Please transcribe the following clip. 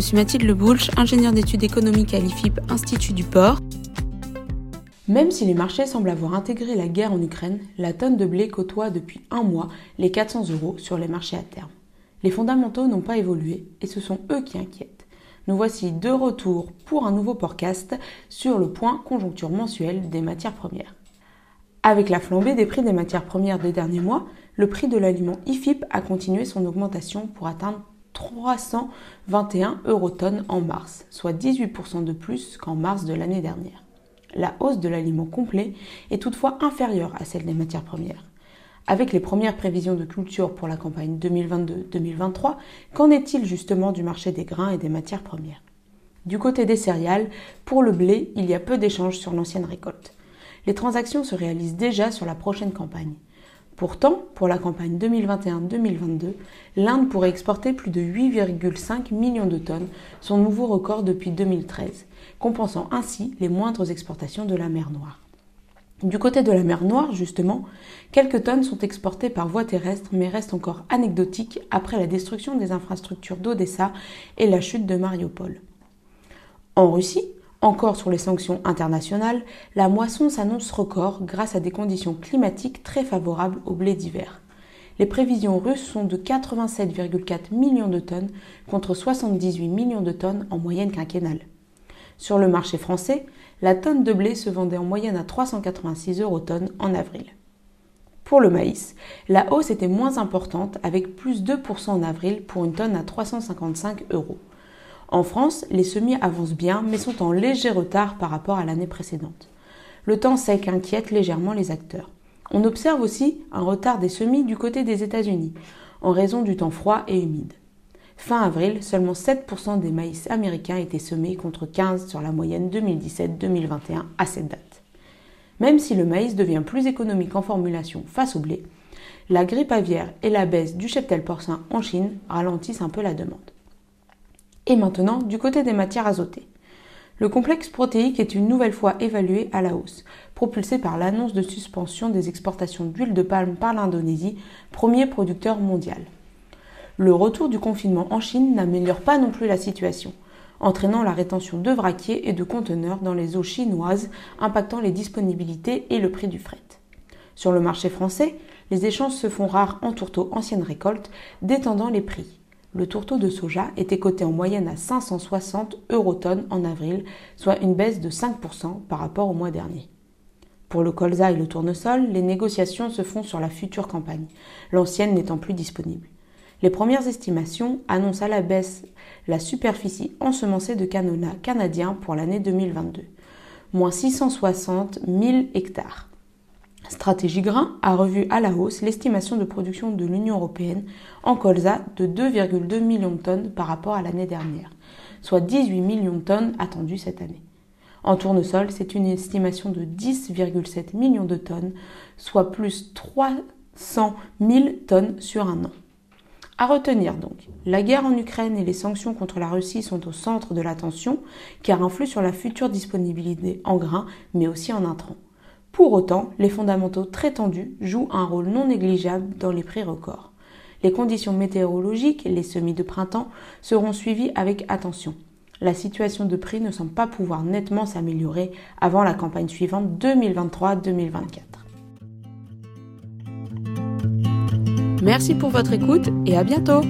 suis Mathilde Leboulch, ingénieure d'études économiques à l'IFIP, Institut du Port. Même si les marchés semblent avoir intégré la guerre en Ukraine, la tonne de blé côtoie depuis un mois les 400 euros sur les marchés à terme. Les fondamentaux n'ont pas évolué et ce sont eux qui inquiètent. Nous voici de retour pour un nouveau podcast sur le point conjoncture mensuelle des matières premières. Avec la flambée des prix des matières premières des derniers mois, le prix de l'aliment IFIP a continué son augmentation pour atteindre 321 eurotonnes en mars, soit 18% de plus qu'en mars de l'année dernière. La hausse de l'aliment complet est toutefois inférieure à celle des matières premières. Avec les premières prévisions de culture pour la campagne 2022-2023, qu'en est-il justement du marché des grains et des matières premières? Du côté des céréales, pour le blé, il y a peu d'échanges sur l'ancienne récolte. Les transactions se réalisent déjà sur la prochaine campagne. Pourtant, pour la campagne 2021-2022, l'Inde pourrait exporter plus de 8,5 millions de tonnes, son nouveau record depuis 2013, compensant ainsi les moindres exportations de la mer Noire. Du côté de la mer Noire, justement, quelques tonnes sont exportées par voie terrestre mais restent encore anecdotiques après la destruction des infrastructures d'Odessa et la chute de Mariupol. En Russie, encore sur les sanctions internationales, la moisson s'annonce record grâce à des conditions climatiques très favorables au blé d'hiver. Les prévisions russes sont de 87,4 millions de tonnes contre 78 millions de tonnes en moyenne quinquennale. Sur le marché français, la tonne de blé se vendait en moyenne à 386 euros tonnes en avril. Pour le maïs, la hausse était moins importante avec plus 2% en avril pour une tonne à 355 euros. En France, les semis avancent bien, mais sont en léger retard par rapport à l'année précédente. Le temps sec inquiète légèrement les acteurs. On observe aussi un retard des semis du côté des États-Unis, en raison du temps froid et humide. Fin avril, seulement 7% des maïs américains étaient semés contre 15 sur la moyenne 2017-2021 à cette date. Même si le maïs devient plus économique en formulation face au blé, la grippe aviaire et la baisse du cheptel porcin en Chine ralentissent un peu la demande. Et maintenant, du côté des matières azotées. Le complexe protéique est une nouvelle fois évalué à la hausse, propulsé par l'annonce de suspension des exportations d'huile de palme par l'Indonésie, premier producteur mondial. Le retour du confinement en Chine n'améliore pas non plus la situation, entraînant la rétention de vraquiers et de conteneurs dans les eaux chinoises, impactant les disponibilités et le prix du fret. Sur le marché français, les échanges se font rares en tourteau ancienne récolte, détendant les prix le tourteau de soja était coté en moyenne à 560 eurotonnes en avril, soit une baisse de 5% par rapport au mois dernier. Pour le colza et le tournesol, les négociations se font sur la future campagne, l'ancienne n'étant plus disponible. Les premières estimations annoncent à la baisse la superficie ensemencée de canola canadien pour l'année 2022, moins 660 000 hectares. Stratégie Grain a revu à la hausse l'estimation de production de l'Union européenne en colza de 2,2 millions de tonnes par rapport à l'année dernière, soit 18 millions de tonnes attendues cette année. En tournesol, c'est une estimation de 10,7 millions de tonnes, soit plus 300 000 tonnes sur un an. À retenir donc, la guerre en Ukraine et les sanctions contre la Russie sont au centre de l'attention car influent sur la future disponibilité en grains mais aussi en intrants. Pour autant, les fondamentaux très tendus jouent un rôle non négligeable dans les prix records. Les conditions météorologiques, les semis de printemps, seront suivies avec attention. La situation de prix ne semble pas pouvoir nettement s'améliorer avant la campagne suivante 2023-2024. Merci pour votre écoute et à bientôt